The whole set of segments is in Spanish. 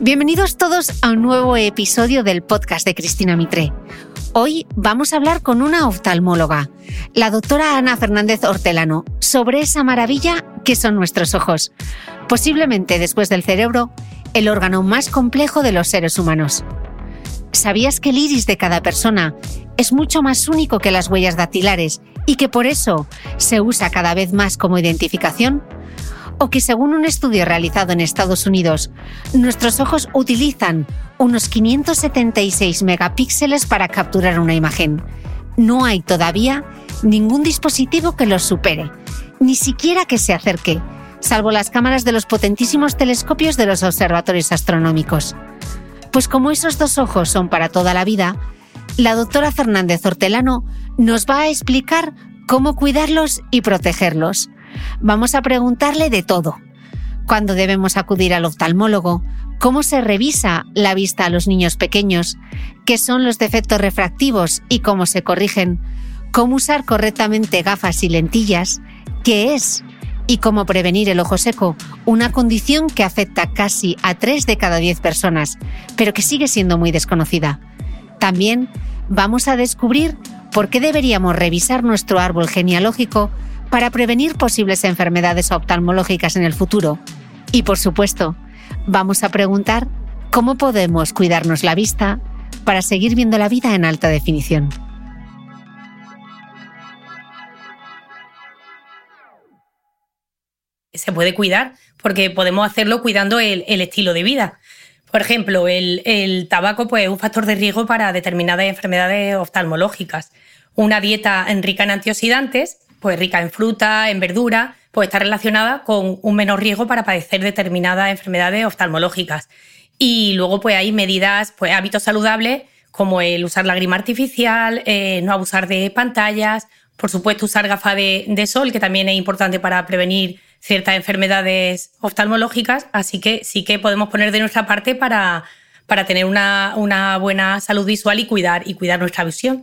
Bienvenidos todos a un nuevo episodio del podcast de Cristina Mitre. Hoy vamos a hablar con una oftalmóloga, la doctora Ana Fernández Hortelano, sobre esa maravilla que son nuestros ojos, posiblemente después del cerebro, el órgano más complejo de los seres humanos. ¿Sabías que el iris de cada persona es mucho más único que las huellas dactilares y que por eso se usa cada vez más como identificación? O que según un estudio realizado en Estados Unidos, nuestros ojos utilizan unos 576 megapíxeles para capturar una imagen. No hay todavía ningún dispositivo que los supere, ni siquiera que se acerque, salvo las cámaras de los potentísimos telescopios de los observatorios astronómicos. Pues como esos dos ojos son para toda la vida, la doctora Fernández Hortelano nos va a explicar cómo cuidarlos y protegerlos Vamos a preguntarle de todo. ¿Cuándo debemos acudir al oftalmólogo? ¿Cómo se revisa la vista a los niños pequeños? ¿Qué son los defectos refractivos y cómo se corrigen? ¿Cómo usar correctamente gafas y lentillas? ¿Qué es? y cómo prevenir el ojo seco, una condición que afecta casi a 3 de cada 10 personas, pero que sigue siendo muy desconocida. También vamos a descubrir por qué deberíamos revisar nuestro árbol genealógico para prevenir posibles enfermedades oftalmológicas en el futuro. Y por supuesto, vamos a preguntar cómo podemos cuidarnos la vista para seguir viendo la vida en alta definición. Se puede cuidar porque podemos hacerlo cuidando el, estilo de vida. Por ejemplo, el, tabaco pues, es un factor de riesgo para determinadas enfermedades oftalmológicas. Una dieta rica en antioxidantes pues rica en fruta, en verdura, pues está relacionada con un menor riesgo para padecer determinadas enfermedades oftalmológicas. Y luego pues hay medidas, pues hábitos saludables como el usar la grima artificial, eh, no abusar de pantallas, por supuesto usar gafas de, sol, que también es importante para prevenir ciertas enfermedades oftalmológicas, así que sí que podemos poner de nuestra parte para, para tener una, una buena salud visual y cuidar, y cuidar nuestra visión.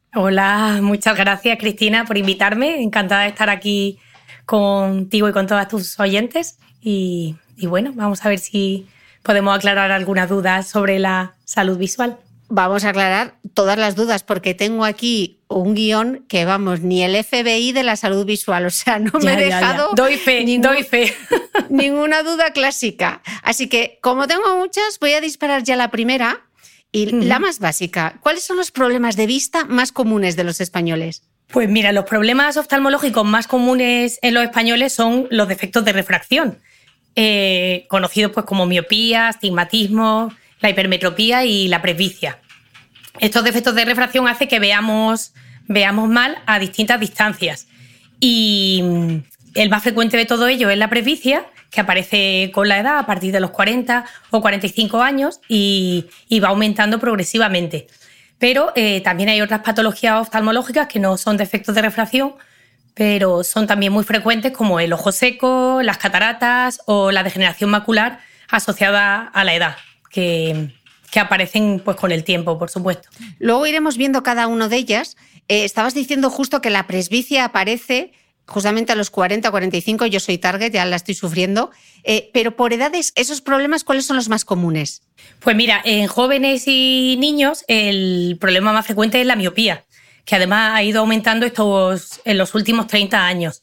Hola, muchas gracias Cristina por invitarme. Encantada de estar aquí contigo y con todas tus oyentes. Y, y bueno, vamos a ver si podemos aclarar algunas dudas sobre la salud visual vamos a aclarar todas las dudas porque tengo aquí un guion que, vamos, ni el FBI de la salud visual, o sea, no me he dejado... Doy fe, doy fe. ninguna duda clásica. Así que, como tengo muchas, voy a disparar ya la primera y la más básica. ¿Cuáles son los problemas de vista más comunes de los españoles? Pues mira, los problemas oftalmológicos más comunes en los españoles son los defectos de refracción, eh, conocidos pues como miopía, astigmatismo, la hipermetropía y la presbicia. Estos defectos de refracción hacen que veamos, veamos mal a distintas distancias. Y mm, el más frecuente de todo ello es la presbicia, que aparece con la edad a partir de los 40 o 45 años y, va aumentando progresivamente. Pero eh, también hay otras patologías oftalmológicas que no son defectos de refracción, pero son también muy frecuentes como el ojo seco, las cataratas o la degeneración macular asociada a la edad que, aparecen pues, con el tiempo, por supuesto. Luego iremos viendo cada una de ellas. Eh, estabas diciendo justo que la presbicia aparece justamente a los 40, 45, yo soy target, ya la estoy sufriendo, eh, pero por edades, esos problemas, ¿cuáles son los más comunes? Pues mira, en jóvenes y niños el problema más frecuente es la miopía, que además ha ido aumentando estos, en los últimos 30 años.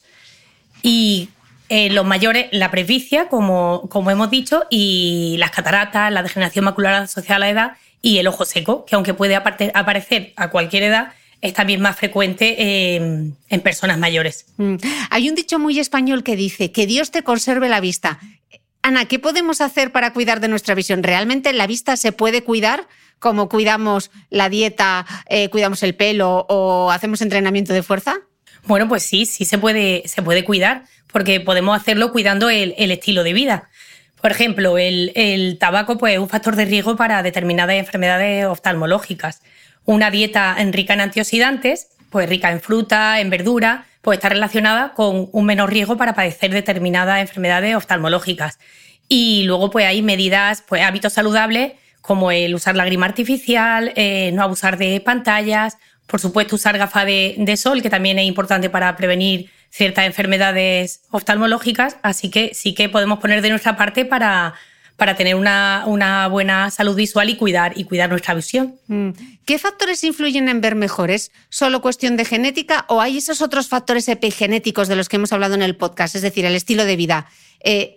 Y eh, los mayores, la presbicia, como, como hemos dicho, y las cataratas, la degeneración macular asociada a la edad y el ojo seco, que aunque puede aparecer a cualquier edad, es también más frecuente en personas mayores. Mm. Hay un dicho muy español que dice que Dios te conserve la vista. Ana, ¿qué podemos hacer para cuidar de nuestra visión? ¿Realmente la vista se puede cuidar como cuidamos la dieta, eh, cuidamos el pelo o hacemos entrenamiento de fuerza? Bueno, pues sí, sí se puede, se puede cuidar porque podemos hacerlo cuidando el, estilo de vida. Por ejemplo, el, tabaco pues, es un factor de riesgo para determinadas enfermedades oftalmológicas. Una dieta rica en antioxidantes, pues rica en fruta, en verdura, pues está relacionada con un menor riesgo para padecer determinadas enfermedades oftalmológicas. Y luego pues hay medidas, pues hábitos saludables como el usar la grima artificial, eh, no abusar de pantallas, por supuesto usar gafas de sol, que también es importante para prevenir ciertas enfermedades oftalmológicas, así que sí que podemos poner de nuestra parte para, para tener una, una, buena salud visual y cuidar, y cuidar nuestra visión. Mm. ¿Qué factores influyen en ver mejor? ¿Es solo cuestión de genética o hay esos otros factores epigenéticos de los que hemos hablado en el podcast, es decir, el estilo de vida? Eh,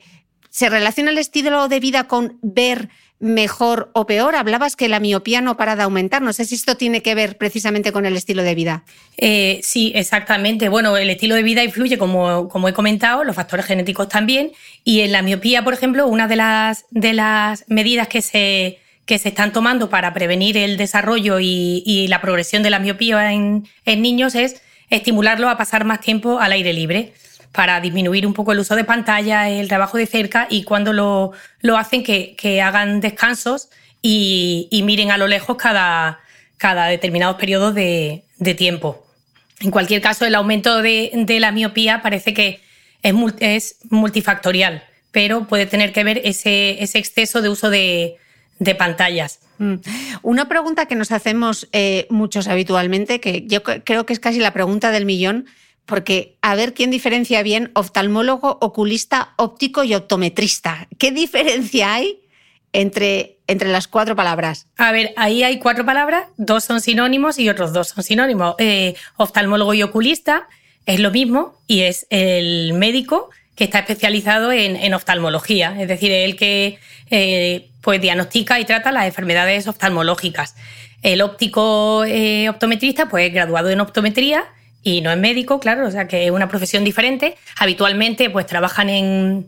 ¿Se relaciona el estilo de vida con ver mejor o peor? Hablabas que la miopía no para de aumentar. No sé si esto tiene que ver precisamente con el estilo de vida. Eh, sí, exactamente. Bueno, el estilo de vida influye, como, como, he comentado, los factores genéticos también. Y en la miopía, por ejemplo, una de las, de las medidas que se, que se están tomando para prevenir el desarrollo y, la progresión de la miopía en, en niños es estimularlo a pasar más tiempo al aire libre para disminuir un poco el uso de pantalla, el trabajo de cerca y cuando lo, lo hacen que, hagan descansos y, miren a lo lejos cada, cada determinados de, tiempo. En cualquier caso, el aumento de, la miopía parece que es, es, multifactorial, pero puede tener que ver ese, ese exceso de uso de, pantallas. Mm. Una pregunta que nos hacemos eh, muchos habitualmente, que yo creo que es casi la pregunta del millón, porque a ver quién diferencia bien oftalmólogo, oculista, óptico y optometrista. ¿Qué diferencia hay entre, entre las cuatro palabras? A ver, ahí hay cuatro palabras, dos son sinónimos y otros dos son sinónimos. Eh, oftalmólogo y oculista es lo mismo y es el médico que está especializado en, oftalmología, es decir, el que eh, pues diagnostica y trata las enfermedades oftalmológicas. El óptico eh, optometrista, pues graduado en optometría y no es médico, claro, o sea que es una profesión diferente. Habitualmente pues trabajan en,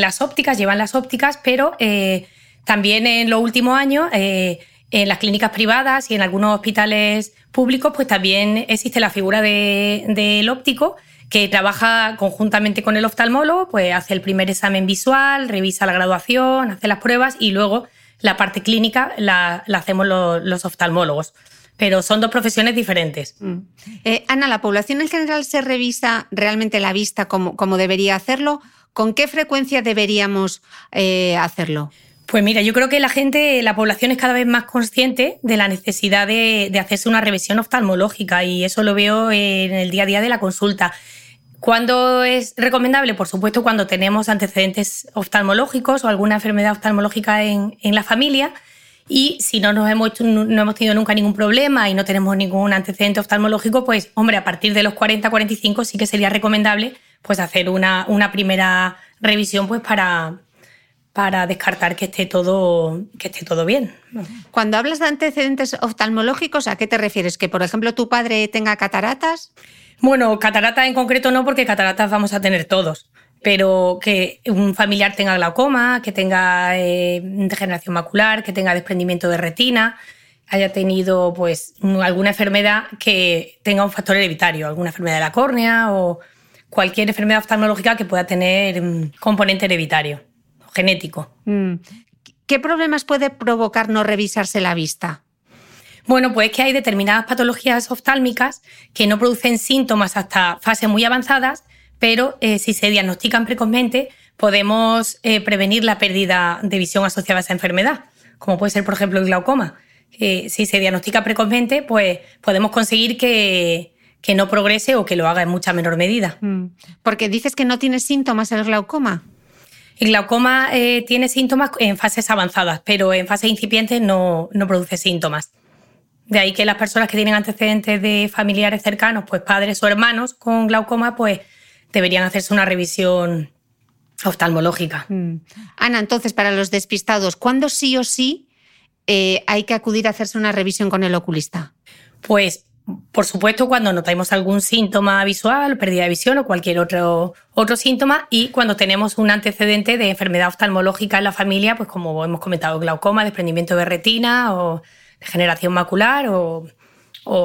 las ópticas, llevan las ópticas, pero eh, también en los últimos años eh, en las clínicas privadas y en algunos hospitales públicos pues también existe la figura del óptico que trabaja conjuntamente con el oftalmólogo, pues hace el primer examen visual, revisa la graduación, hace las pruebas y luego la parte clínica la, hacemos los oftalmólogos. Pero son dos profesiones diferentes. Mm. Eh, Ana, ¿la población en general se revisa realmente la vista como, como debería hacerlo? ¿Con qué frecuencia deberíamos eh, hacerlo? Pues mira, yo creo que la gente, la población es cada vez más consciente de la necesidad de, hacerse una revisión oftalmológica y eso lo veo en el día a día de la consulta. ¿Cuándo es recomendable? Por supuesto, cuando tenemos antecedentes oftalmológicos o alguna enfermedad oftalmológica en, la familia. Y si no, nos hemos, no hemos tenido nunca ningún problema y no tenemos ningún antecedente oftalmológico, pues hombre, a partir de los 40-45 sí que sería recomendable pues hacer una, una primera revisión pues para, para descartar que esté todo, que esté todo bien. Cuando hablas de antecedentes oftalmológicos, ¿a qué te refieres? ¿Que, por ejemplo, tu padre tenga cataratas? Bueno, cataratas en concreto no, porque cataratas vamos a tener todos. Pero que un familiar tenga glaucoma, que tenga eh, degeneración macular, que tenga desprendimiento de retina, haya tenido pues alguna enfermedad que tenga un factor hereditario, alguna enfermedad de la córnea o cualquier enfermedad oftalmológica que pueda tener un componente hereditario genético. Mm. ¿Qué problemas puede provocar no revisarse la vista? Bueno, pues que hay determinadas patologías oftálmicas que no producen síntomas hasta fases muy avanzadas, pero eh, si se diagnostican precozmente podemos eh, prevenir la pérdida de visión asociada a esa enfermedad, como puede ser, por ejemplo, el glaucoma. si se diagnostica precozmente, pues podemos conseguir que, no progrese o que lo haga en mucha menor medida. Mm. Porque dices que no tiene síntomas el glaucoma. El glaucoma eh, tiene síntomas en fases avanzadas, pero en fases incipientes no, produce síntomas. De ahí que las personas que tienen antecedentes de familiares cercanos, pues padres o hermanos con glaucoma, pues deberían hacerse una revisión oftalmológica. Mm. Ana, entonces, para los despistados, ¿cuándo sí o sí eh, hay que acudir a hacerse una revisión con el oculista? Pues por supuesto, cuando notamos algún síntoma visual, pérdida de visión o cualquier otro, otro síntoma, y cuando tenemos un antecedente de enfermedad oftalmológica en la familia, pues como hemos comentado, glaucoma, desprendimiento de retina o degeneración macular o,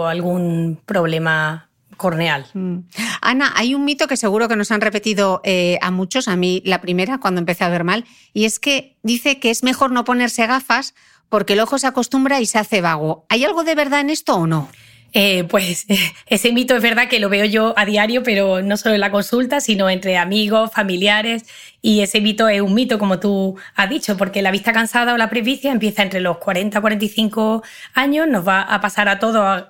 algún problema corneal. Mm. Ana, hay un mito que seguro que nos han repetido eh, a muchos, a mí la primera, cuando empecé a ver mal, y es que dice que es mejor no ponerse gafas porque el ojo se acostumbra y se hace vago. ¿Hay algo de verdad en esto o no? Eh, pues ese mito es verdad que lo veo yo a diario, pero no solo en la consulta, sino entre amigos, familiares. Y ese mito es un mito, como tú has dicho, porque la vista cansada o la presbicia empieza entre los 40 y 45 años, nos va a pasar a todos,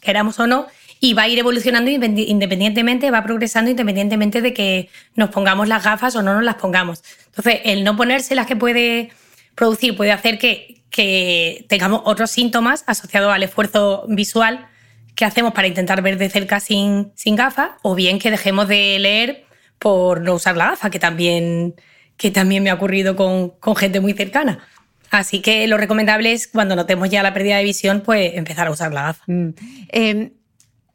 queramos o no, y va a ir evolucionando independientemente, va progresando independientemente de que nos pongamos las gafas o no nos las pongamos. Entonces, el no ponerse las que puede producir puede hacer que, que tengamos otros síntomas asociados al esfuerzo visual qué hacemos para intentar ver de cerca sin, sin gafas, o bien que dejemos de leer por no usar la gafa, que también, que también me ha ocurrido con, gente muy cercana. Así que lo recomendable es cuando notemos ya la pérdida de visión, pues empezar a usar la gafa. Mm. Em,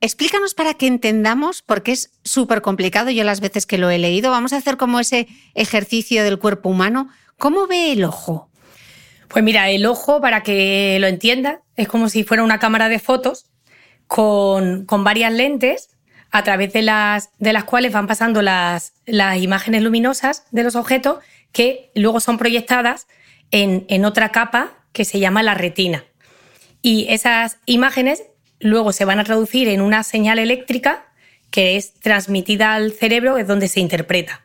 explícanos para que entendamos, porque es súper complicado, yo las veces que lo he leído, vamos a hacer como ese ejercicio del cuerpo humano. ¿Cómo ve el ojo? Pues mira, el ojo, para que lo entienda, es como si fuera una cámara de fotos con, varias lentes a través de las, de las cuales van pasando las, las, imágenes luminosas de los objetos que luego son proyectadas en, en otra capa que se llama la retina. Y esas imágenes luego se van a traducir en una señal eléctrica que es transmitida al cerebro, es donde se interpreta.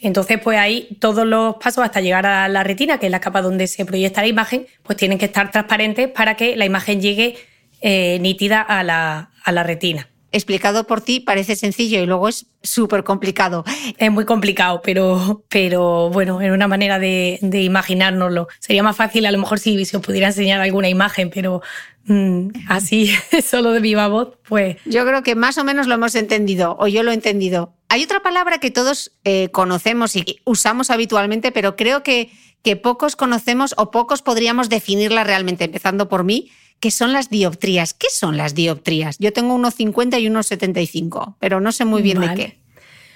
Entonces, pues ahí todos los pasos hasta llegar a la retina, que es la capa donde se proyecta la imagen, pues tienen que estar transparentes para que la imagen llegue eh, nítida a la, a la retina. Explicado por ti parece sencillo y luego es súper complicado. Es muy complicado, pero, pero bueno, es una manera de, de, imaginárnoslo. Sería más fácil a lo mejor si, si os pudiera enseñar alguna imagen, pero mm, así, solo de viva voz, pues... Yo creo que más o menos lo hemos entendido, o yo lo he entendido. Hay otra palabra que todos eh, conocemos y usamos habitualmente, pero creo que, que pocos conocemos o pocos podríamos definirla realmente, empezando por mí, que son las dioptrías. ¿Qué son las dioptrías? Yo tengo unos 50 y unos 75, pero no sé muy bien de qué.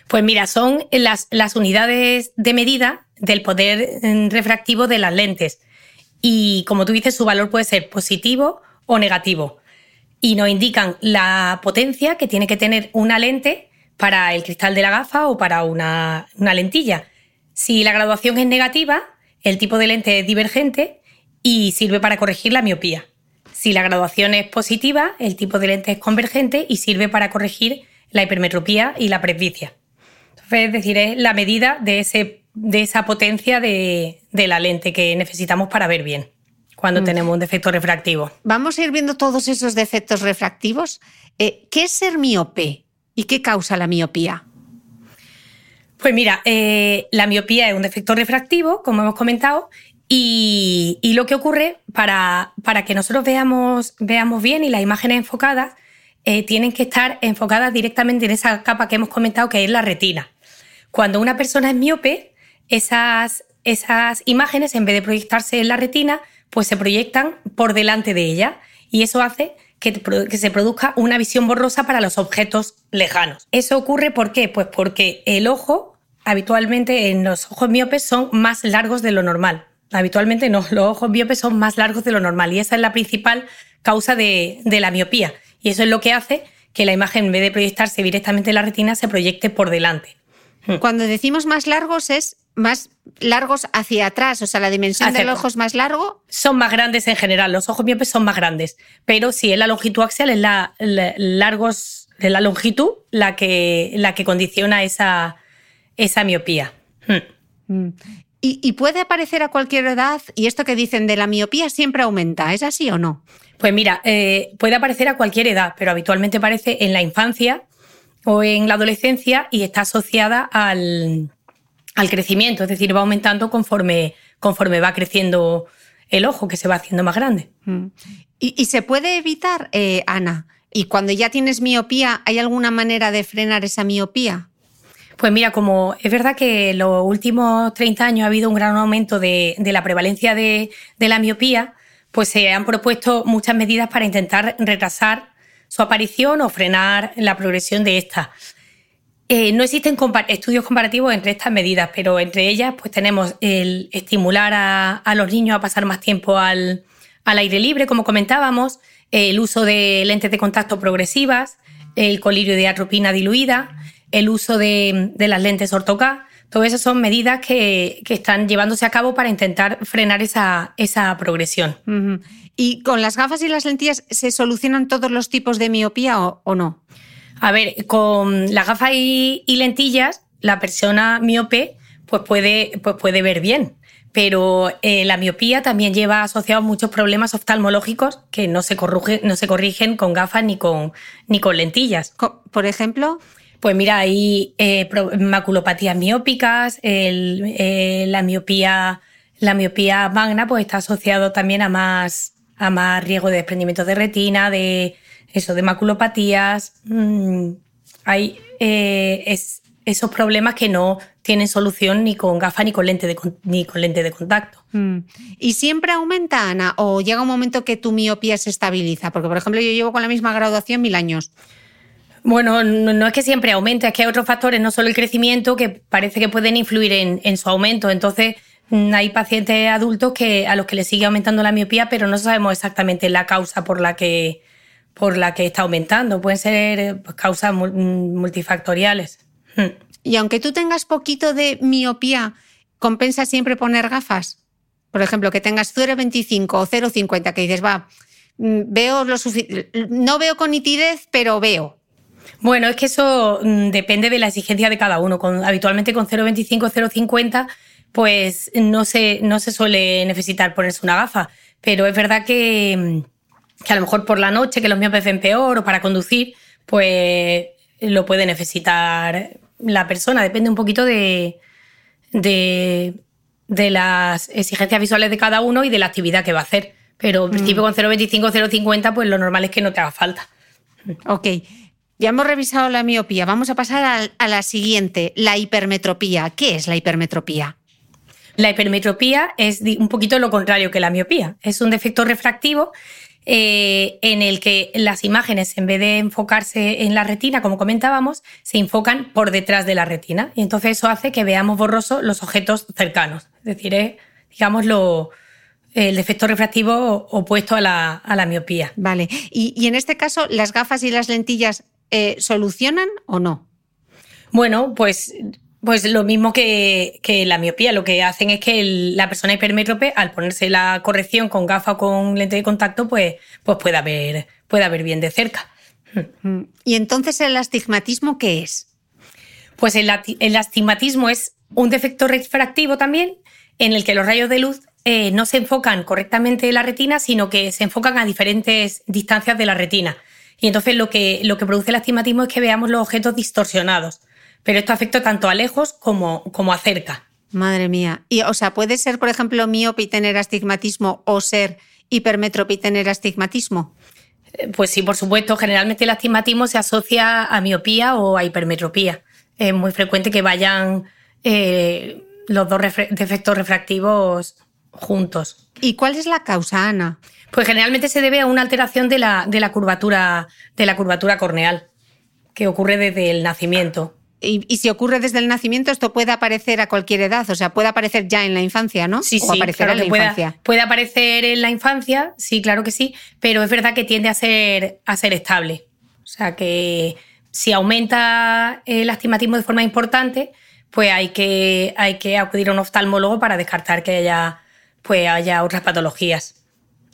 Pues mira, son las, las unidades de medida del poder mm, refractivo de las lentes. Y como tú dices, su valor puede ser positivo o negativo. Y nos indican la potencia que tiene que tener una lente para el cristal de la gafa o para una, una lentilla. Si la graduación es negativa, el tipo de lente es divergente y sirve para corregir la miopía. Si la graduación es positiva, el tipo de lente es convergente y sirve para corregir la hipermetropía y la presbicia. Entonces, es decir, es la medida de, ese, de esa potencia de, la lente que necesitamos para ver bien cuando mm. tenemos un defecto refractivo. Vamos a ir viendo todos esos defectos refractivos. Eh, ¿Qué es ser miope y qué causa la miopía? Pues mira, eh, la miopía es un defecto refractivo, como hemos comentado, y, lo que ocurre para, para, que nosotros veamos, veamos bien y las imágenes enfocadas eh, tienen que estar enfocadas directamente en esa capa que hemos comentado, que es la retina. Cuando una persona es miope, esas, esas imágenes, en vez de proyectarse en la retina, pues se proyectan por delante de ella. Y eso hace que, que, se produzca una visión borrosa para los objetos lejanos. ¿Eso ocurre por qué? Pues porque el ojo habitualmente en los ojos miopes son más largos de lo normal. Habitualmente no, los ojos miopes son más largos de lo normal y esa es la principal causa de, la miopía. Y eso es lo que hace que la imagen, en vez de proyectarse directamente en la retina, se proyecte por delante. Hmm. Cuando decimos más largos es más largos hacia atrás, o sea, la dimensión del ojo es más largo. Son más grandes en general, los ojos miopes son más grandes, pero si es la longitud axial, es la, largos, de la longitud la que, la que condiciona esa, esa miopía. Hmm. ¿Y, puede aparecer a cualquier edad? Y esto que dicen de la miopía siempre aumenta, ¿es así o no? Pues mira, eh, puede aparecer a cualquier edad, pero habitualmente aparece en la infancia o en la adolescencia y está asociada al, crecimiento, es decir, va aumentando conforme, conforme va creciendo el ojo, que se va haciendo más grande. Mm. ¿Y, se puede evitar, eh, Ana? ¿Y cuando ya tienes miopía, hay alguna manera de frenar esa miopía? Pues mira, como es verdad que en los últimos 30 años ha habido un gran aumento de, la prevalencia de, la miopía, pues se han propuesto muchas medidas para intentar retrasar su aparición o frenar la progresión de esta. Eh, no existen estudios comparativos entre estas medidas, pero entre ellas pues tenemos el estimular a, los niños a pasar más tiempo al, aire libre, como comentábamos, el uso de lentes de contacto progresivas, el colirio de atropina diluida, el uso de, las lentes ortoca. Todo eso son medidas que, están llevándose a cabo para intentar frenar esa, progresión. ¿Y con las gafas y las lentillas se solucionan todos los tipos de miopía o, no? A ver, con las gafas y, lentillas, la persona miope pues puede, pues puede ver bien. Pero eh, la miopía también lleva asociados muchos problemas oftalmológicos que no se, no se corrigen con gafas ni con, ni con lentillas. ¿Por ejemplo? Pues mira, hay eh, maculopatías miópicas, eh, la, miopía, la miopía magna pues está asociado también a más, a más riesgo de desprendimiento de retina, de eso, de maculopatías. Mm, hay eh, esos problemas que no tienen solución ni con gafas ni con lente de, ni con lente de contacto. Mm. ¿Y siempre aumenta, Ana? ¿O llega un momento que tu miopía se estabiliza? Porque, por ejemplo, yo llevo con la misma graduación mil años. Bueno, no, es que siempre aumente, es que hay otros factores, no solo el crecimiento, que parece que pueden influir en, su aumento. Entonces, mm, hay pacientes adultos que, a los que les sigue aumentando la miopía, pero no sabemos exactamente la causa por la que, está aumentando. Pueden ser pues, causas multifactoriales. Hmm. Y aunque tú tengas poquito de miopía, ¿compensa siempre poner gafas? Por ejemplo, que tengas 0,25 o 0,50, que dices, va, mm, veo lo no veo con nitidez, pero veo. Bueno, es que eso mm, depende de la exigencia de cada uno. Con, habitualmente con 0,25 0,50 pues no se, no se suele necesitar ponerse una gafa. Pero es verdad que, mm, que a lo mejor por la noche, que los miopes ven peor o para conducir, pues lo puede necesitar la persona. Depende un poquito de, de, de las exigencias visuales de cada uno y de la actividad que va a hacer. Pero en principio mm. con 0,25 0,50 pues lo normal es que no te haga falta. Ok. Ya hemos revisado la miopía. Vamos a pasar a, la siguiente, la hipermetropía. ¿Qué es la hipermetropía? La hipermetropía es un poquito lo contrario que la miopía. Es un defecto refractivo eh, en el que las imágenes, en vez de enfocarse en la retina, como comentábamos, se enfocan por detrás de la retina. Y entonces eso hace que veamos borrosos los objetos cercanos. Es decir, es, digamos, el defecto refractivo opuesto a la, miopía. Vale. y, en este caso, las gafas y las lentillas eh, ¿solucionan o no? Bueno, pues pues lo mismo que, la miopía, lo que hacen es que la persona hipermétrope, al ponerse la corrección con gafa o con lente de contacto, pues, pues pueda, ver, pueda ver bien de cerca. Mm. ¿Y entonces el astigmatismo qué es? Pues el, astigmatismo es un defecto refractivo también, en el que los rayos de luz eh, no se enfocan correctamente en la retina, sino que se enfocan a diferentes distancias de la retina. Y entonces lo que, lo que produce el astigmatismo es que veamos los objetos distorsionados pero esto afecta tanto a lejos como, como a cerca. Madre mía. Y, o sea, ¿puede ser, por ejemplo, miope y tener astigmatismo o ser hipermétrope y tener astigmatismo? Eh, pues sí, por supuesto. Generalmente el astigmatismo se asocia a miopía o a hipermetropía. Es muy frecuente que vayan eh, los dos defectos refractivos juntos. ¿Y cuál es la causa, Ana? Pues generalmente se debe a una alteración de la, de la curvatura, de la curvatura corneal, que ocurre desde el nacimiento. Y, si ocurre desde el nacimiento, esto puede aparecer a cualquier edad, o sea, puede aparecer ya en la infancia, ¿no? Sí, sí, aparecer en la infancia. Puede aparecer en la infancia, sí, claro que sí, pero es verdad que tiende a ser, a ser estable. O sea, que si aumenta el astigmatismo de forma importante, pues hay que, hay que acudir a un oftalmólogo para descartar que haya, pues haya otras patologías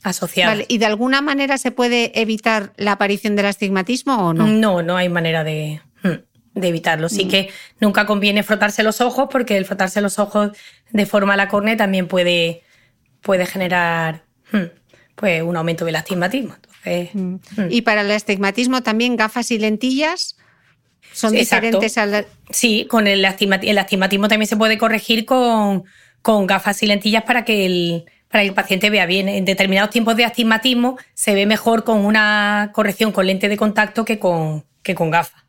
asociadas. Vale, ¿Y de alguna manera se puede evitar la aparición del astigmatismo o no? No, no hay manera de, de evitarlo. Sí mm. que nunca conviene frotarse los ojos porque el frotarse los ojos de forma a la córnea también puede, puede generar hmm, pues, un aumento del astigmatismo. Mm. Hmm. Y para el astigmatismo también gafas y lentillas son diferentes al... Sí, con el, astigmatismo, el astigmatismo también se puede corregir con, con gafas y lentillas para que el para que el paciente vea bien. En determinados tiempos de astigmatismo se ve mejor con una corrección con lente de contacto que con, que con gafas.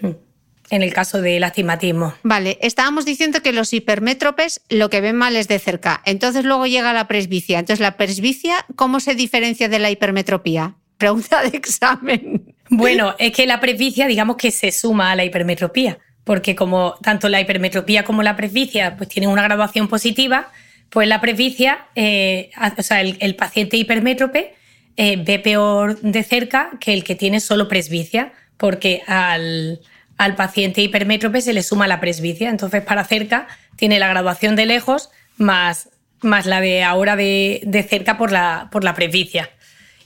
Hmm en el caso del astigmatismo. Vale, estábamos diciendo que los hipermétropes lo que ven mal es de cerca. Entonces luego llega la presbicia. Entonces, la presbicia, ¿cómo se diferencia de la hipermetropía? Pregunta de examen. Bueno, es que la presbicia, digamos que se suma a la hipermetropía, porque como tanto la hipermetropía como la presbicia pues tienen una graduación positiva, pues la presbicia, eh, o sea, el, paciente hipermétrope eh, ve peor de cerca que el que tiene solo presbicia, porque al al paciente hipermétrope se le suma la presbicia. Entonces, para cerca tiene la graduación de lejos más, más la de ahora de, cerca por la, por la presbicia.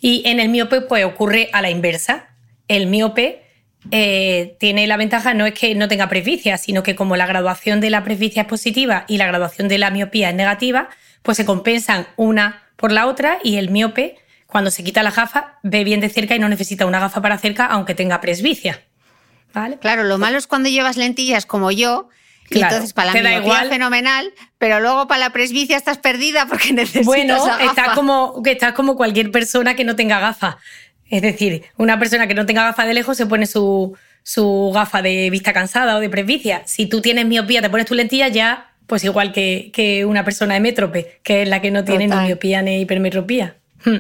Y en el miope pues, ocurre a la inversa. El miope eh, tiene la ventaja no es que no tenga presbicia, sino que como la graduación de la presbicia es positiva y la graduación de la miopía es negativa, pues se compensan una por la otra y el miope, cuando se quita la gafa, ve bien de cerca y no necesita una gafa para cerca aunque tenga presbicia. Claro, lo malo es cuando llevas lentillas como yo, y entonces para la miopía fenomenal, pero luego para la presbicia estás perdida porque necesitas Bueno, estás como, estás como cualquier persona que no tenga gafa. Es decir, una persona que no tenga gafa de lejos se pone su, su gafa de vista cansada o de presbicia. Si tú tienes miopía, te pones tu lentilla ya, pues igual que, que una persona de métrope, que es la que no tiene ni miopía ni hipermetropía. Hmm.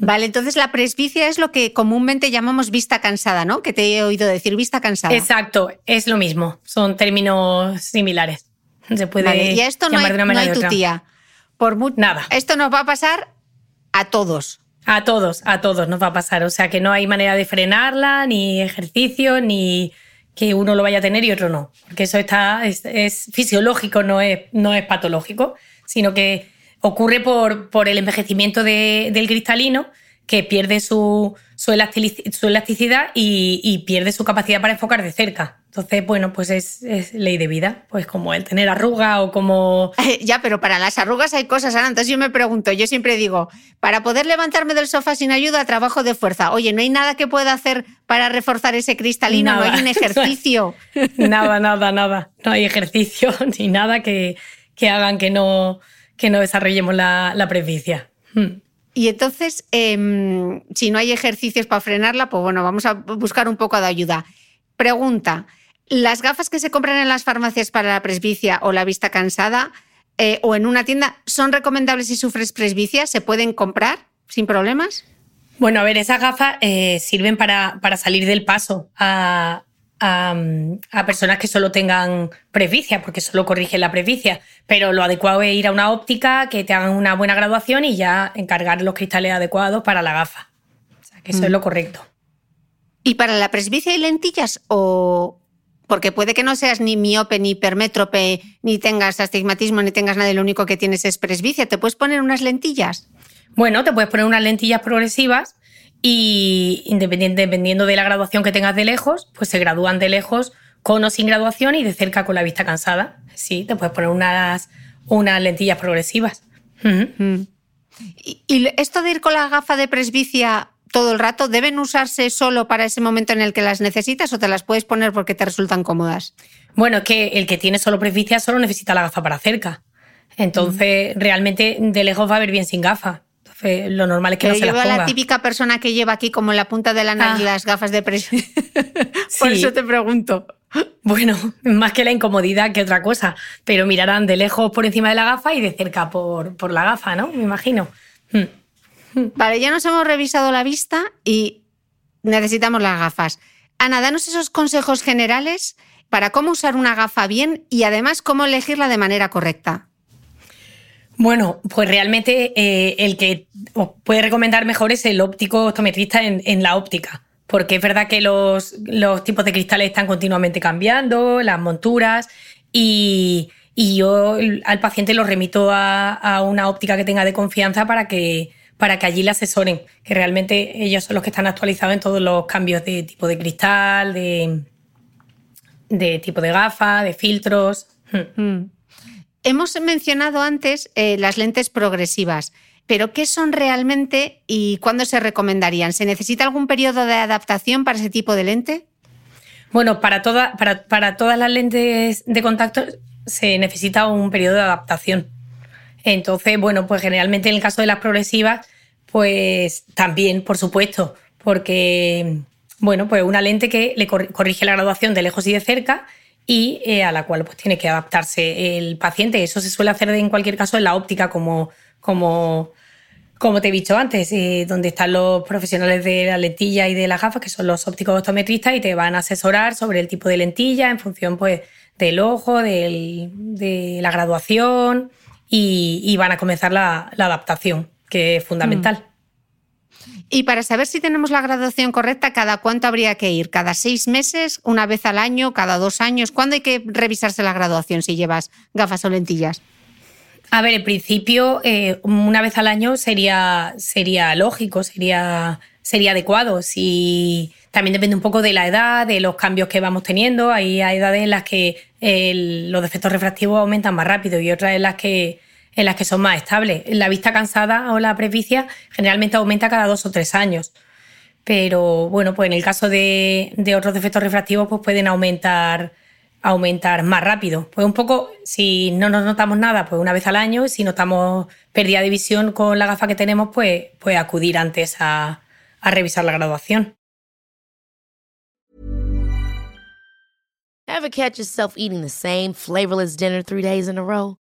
Vale, entonces la presbicia es lo que comúnmente llamamos vista cansada, ¿no? Que te he oído decir vista cansada. Exacto, es lo mismo, son términos similares. Se puede y esto no hay, de una tu tía. Por Nada. Esto nos va a pasar a todos. A todos, a todos nos va a pasar. O sea que no hay manera de frenarla, ni ejercicio, ni que uno lo vaya a tener y otro no. Porque eso está, es, fisiológico, no es, no es patológico, sino que ocurre por, por el envejecimiento del cristalino, que pierde su, su, elasticidad y, pierde su capacidad para enfocar de cerca. Entonces, bueno, pues es, ley de vida, pues como el tener arruga o como... ya, pero para las arrugas hay cosas, Ana. Entonces yo me pregunto, yo siempre digo, para poder levantarme del sofá sin ayuda, trabajo de fuerza. Oye, ¿no hay nada que pueda hacer para reforzar ese cristalino? No hay un ejercicio. nada, nada, nada. No hay ejercicio ni nada que, que hagan que no que no desarrollemos la, la presbicia. Hmm. Y entonces, em, si no hay ejercicios para frenarla, pues bueno, vamos a buscar un poco de ayuda. Pregunta, ¿las gafas que se compran en las farmacias para la presbicia o la vista cansada eh, o en una tienda son recomendables si sufres presbicia? ¿Se pueden comprar sin problemas? Bueno, a ver, esas gafas eh, sirven para, para, salir del paso a, a, personas que solo tengan presbicia, porque solo corrigen la presbicia. Pero lo adecuado es ir a una óptica, que te hagan una buena graduación y ya encargar los cristales adecuados para la gafa. O sea, que eso es mm. lo correcto. ¿Y para la presbicia hay lentillas o, Porque puede que no seas ni miope, ni hipermétrope, ni tengas astigmatismo, ni tengas nada, y lo único que tienes es presbicia. ¿Te puedes poner unas lentillas? Bueno, te puedes poner unas lentillas progresivas y dependiendo de la graduación que tengas de lejos, pues se gradúan de lejos con o sin graduación y de cerca con la vista cansada. Sí, te puedes poner unas, unas lentillas progresivas. Mm. ¿Y esto de ir con la gafa de presbicia todo el rato, deben usarse solo para ese momento en el que las necesitas o te las puedes poner porque te resultan cómodas? Bueno, es que el que tiene solo presbicia solo necesita la gafa para cerca. Entonces, realmente de lejos va a ver bien sin gafa. Lo normal es que no se las ponga. la típica persona que lleva aquí como en la punta de la nariz ah. las gafas de presbicia. Por eso te pregunto. Bueno, más que la incomodidad que otra cosa, pero mirarán de lejos por encima de la gafa y de cerca por, por la gafa, ¿no? Me imagino. Hmm. Vale, ya nos hemos revisado la vista y necesitamos las gafas. Ana, danos esos consejos generales para cómo usar una gafa bien y además cómo elegirla de manera correcta. Bueno, pues realmente eh, el que os puede recomendar mejor es el óptico optometrista en, la óptica, porque es verdad que los, tipos de cristales están continuamente cambiando, las monturas, y, yo al paciente lo remito a, a, una óptica que tenga de confianza para que, para que allí le asesoren, que realmente ellos son los que están actualizados en todos los cambios de tipo de cristal, de, de tipo de gafa, de filtros. Hmm. Hemos mencionado antes eh, las lentes progresivas, pero ¿qué son realmente y cuándo se recomendarían? ¿Se necesita algún periodo de adaptación para ese tipo de lente? Bueno, para, para, para todas las lentes de contacto se necesita un periodo de adaptación. Entonces, bueno, pues generalmente en el caso de las progresivas, pues también, por supuesto, porque, bueno, pues una lente que le corrige la graduación de lejos y de cerca y eh, a la cual pues tiene que adaptarse el paciente. Eso se suele hacer en cualquier caso en la óptica, como, como, como te he dicho antes, eh, donde están los profesionales de la lentilla y de la gafas, que son los ópticos optometristas, y te van a asesorar sobre el tipo de lentilla en función pues, del ojo, de la graduación y, van a comenzar la, adaptación, que es fundamental. Y para saber si tenemos la graduación correcta, ¿cada cuánto habría que ir? ¿Cada seis meses? ¿Una vez al año? ¿Cada dos años? ¿Cuándo hay que revisarse la graduación si llevas gafas o lentillas? A ver, en principio, eh, una vez al año sería, sería lógico, sería, sería adecuado. Si, también depende un poco de la edad, de los cambios que vamos teniendo. Hay, edades en las que los defectos refractivos aumentan más rápido y otras en las que en las que son más estables. La vista cansada o la presbicia generalmente aumenta cada dos o tres años. Pero bueno, pues en el caso de, otros defectos refractivos, pues pueden aumentar, aumentar más rápido. Pues un poco, si no nos notamos nada, pues una vez al año, si notamos pérdida de visión con la gafa que tenemos, pues, pues acudir antes a, a revisar la graduación. Eating the same flavorless dinner?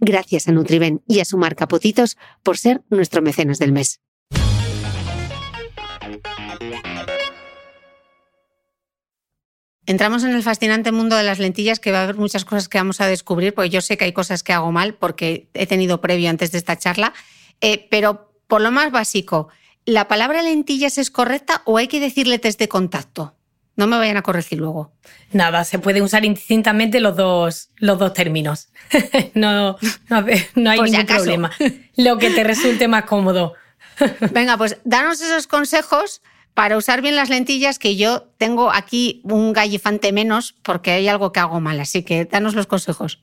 Gracias a Nutriben y a su marca Potitos por ser nuestro mecenas del mes. Entramos en el fascinante mundo de las lentillas, que va a haber muchas cosas que vamos a descubrir, porque yo sé que hay cosas que hago mal, porque he tenido previo antes de esta charla, eh, pero por lo más básico, ¿la palabra lentillas es correcta o hay que decirle test de contacto? No me vayan a corregir luego. Nada, se puede usar indistintamente los dos, los dos términos. no, no, hay ningún problema. Lo que te resulte más cómodo. Venga, pues danos esos consejos para usar bien las lentillas, que yo tengo aquí un gallifante menos porque hay algo que hago mal. Así que danos los consejos.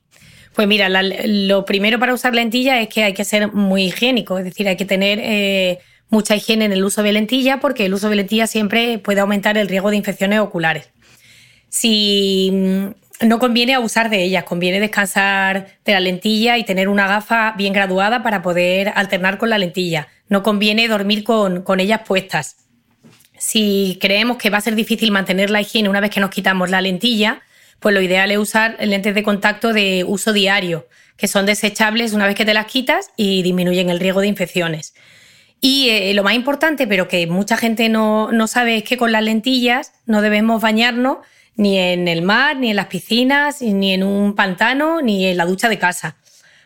Pues mira, lo primero para usar lentillas es que hay que ser muy higiénico, es decir, hay que tener eh, mucha higiene en el uso de lentilla porque el uso de lentilla siempre puede aumentar el riesgo de infecciones oculares. Si mm, no conviene abusar de ellas, conviene descansar de la lentilla y tener una gafa bien graduada para poder alternar con la lentilla. No conviene dormir con, con ellas puestas. Si creemos que va a ser difícil mantener la higiene una vez que nos quitamos la lentilla, pues lo ideal es usar lentes de contacto de uso diario, que son desechables una vez que te las quitas y disminuyen el riesgo de infecciones. Y eh, lo más importante, pero que mucha gente no, sabe, es que con las lentillas no debemos bañarnos ni en el mar, ni en las piscinas, ni en un pantano, ni en la ducha de casa,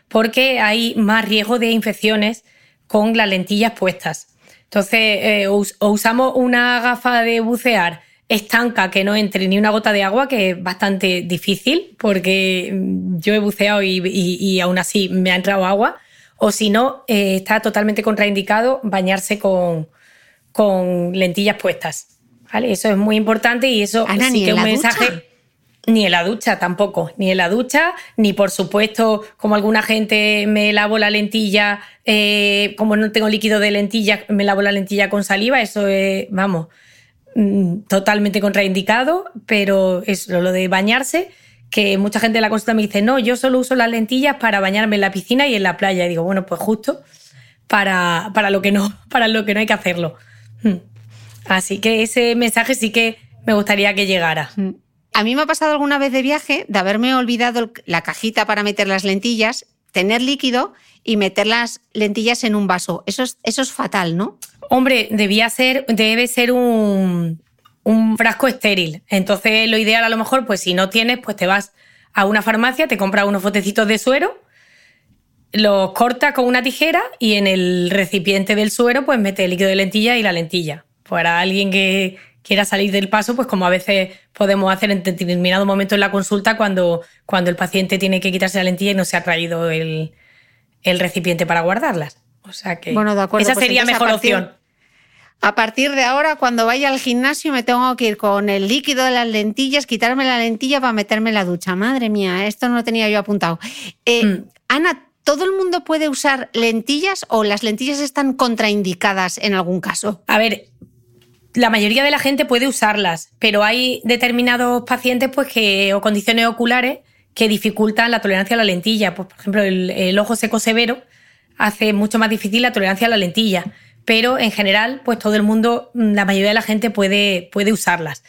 porque hay más riesgo de infecciones con las lentillas puestas. Entonces, eh, o usamos una gafa de bucear estanca que no entre ni una gota de agua, que es bastante difícil, porque yo he buceado y, y aún así me ha entrado agua o si no, eh, está totalmente contraindicado bañarse con, con lentillas puestas. ¿vale? Eso es muy importante y eso sí que es un mensaje. Ni en la ducha tampoco, ni en la ducha, ni por supuesto, como alguna gente me lavo la lentilla, eh, como no tengo líquido de lentilla, me lavo la lentilla con saliva, eso es, vamos, mm, totalmente contraindicado, pero es lo de bañarse que mucha gente en la consulta me dice, no, yo solo uso las lentillas para bañarme en la piscina y en la playa. Y digo, bueno, pues justo para, para, lo, que no, para lo que no hay que hacerlo. Hmm. Así que ese mensaje sí que me gustaría que llegara. Hmm. A mí me ha pasado alguna vez de viaje de haberme olvidado la cajita para meter las lentillas, tener líquido y meter las lentillas en un vaso. Eso es, eso es fatal, ¿no? Hombre, debía ser, debe ser un, un frasco estéril. Entonces, lo ideal a lo mejor, pues si no tienes, pues te vas a una farmacia, te compras unos botecitos de suero, los cortas con una tijera y en el recipiente del suero, pues mete el líquido de lentilla y la lentilla. Para alguien que quiera salir del paso, pues como a veces podemos hacer en determinado momento en la consulta cuando, cuando el paciente tiene que quitarse la lentilla y no se ha traído el, recipiente para guardarlas. O sea que bueno, de acuerdo, esa pues sería mejor opción. A partir de ahora, cuando vaya al gimnasio, me tengo que ir con el líquido de las lentillas, quitarme la lentilla para meterme en la ducha. Madre mía, esto no lo tenía yo apuntado. Eh, mm. Ana, ¿todo el mundo puede usar lentillas o las lentillas están contraindicadas en algún caso? A ver, la mayoría de la gente puede usarlas, pero hay determinados pacientes pues, que, o condiciones oculares que dificultan la tolerancia a la lentilla. Pues, por ejemplo, el ojo seco severo hace mucho más difícil la tolerancia a la lentilla pero en general, pues todo el mundo, mm, la mayoría de la gente puede, puede usarlas.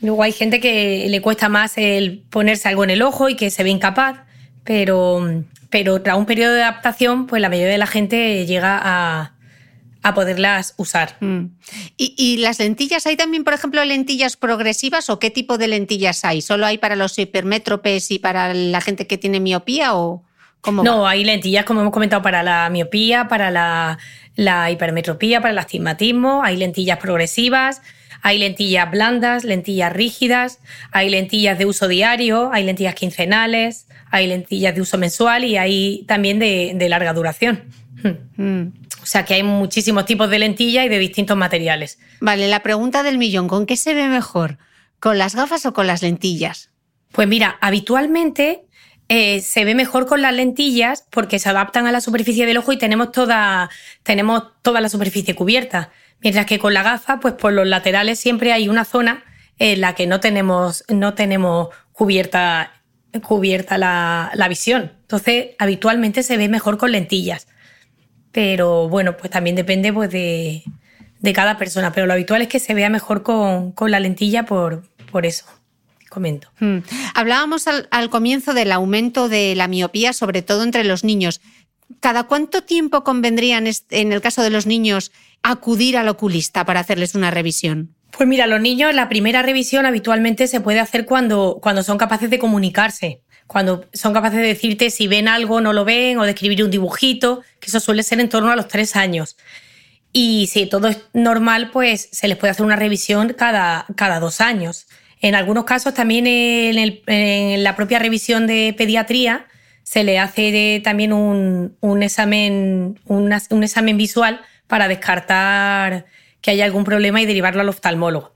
Luego hay gente que le cuesta más el ponerse algo en el ojo y que se ve incapaz, pero, pero tras un periodo de adaptación, pues la mayoría de la gente llega a, poderlas usar. Mm. ¿Y, ¿Y, las lentillas, hay también, por ejemplo, lentillas progresivas o qué tipo de lentillas hay? ¿Solo hay para los hipermétropes y para la gente que tiene miopía o...? No, hay lentillas, como hemos comentado, para la miopía, para la, hipermetropía, para el astigmatismo, hay lentillas progresivas, hay lentillas blandas, lentillas rígidas, hay lentillas de uso diario, hay lentillas quincenales, hay lentillas de uso mensual y hay también de, larga duración. Hmm. O sea que hay muchísimos tipos de lentillas y de distintos materiales. Vale, la pregunta del millón, ¿con qué se ve mejor? ¿Con las gafas o con las lentillas? Pues mira, habitualmente eh, se ve mejor con las lentillas porque se adaptan a la superficie del ojo y tenemos toda, tenemos toda la superficie cubierta. Mientras que con la gafa, pues por los laterales siempre hay una zona en la que no tenemos, no tenemos cubierta, cubierta la, la visión. Entonces, habitualmente se ve mejor con lentillas. Pero bueno, pues también depende pues, de, de cada persona. Pero lo habitual es que se vea mejor con, con la lentilla por, por eso. Comento. Hmm. Hablábamos al, al comienzo del aumento de la miopía, sobre todo entre los niños. ¿Cada cuánto tiempo convendría, en, este- en el caso de los niños, acudir al oculista para hacerles una revisión? Pues mira, los niños, la primera revisión habitualmente se puede hacer cuando, cuando son capaces de comunicarse, cuando son capaces de decirte si ven algo, no lo ven, o de escribir un dibujito, que eso suele ser en torno a los tres años. Y si todo es normal, pues se les puede hacer una revisión cada, cada dos años. En algunos casos también en, el- en la propia revisión de pediatría se le hace también un, un examen, un, examen visual para descartar que haya algún problema y derivarlo al oftalmólogo.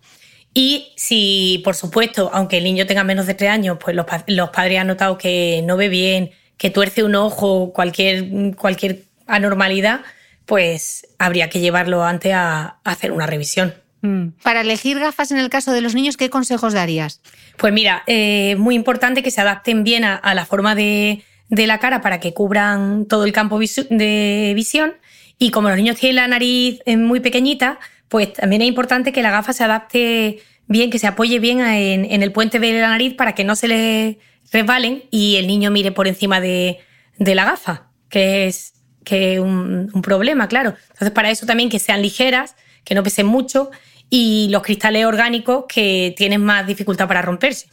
Y si, por supuesto, aunque el niño tenga menos de tres años, pues los, los padres han notado que no ve bien, que tuerce un ojo, cualquier, cualquier anormalidad, pues habría que llevarlo antes a hacer una revisión. Hmm. Para elegir gafas en el caso de los niños, ¿qué consejos darías? Pues mira, eh, es muy importante que se adapten bien a, a la forma de, de la cara para que cubran todo el campo visu- de visión. Y como los niños tienen la nariz eh, muy pequeñita, pues también es importante que la gafa se adapte bien, que se apoye bien en, en el puente de la nariz para que no se le resbalen y el niño mire por encima de, de la gafa, que es que un, un problema, claro. Entonces, para eso también que sean ligeras, que no pesen mucho y los cristales orgánicos que tienen más dificultad para romperse.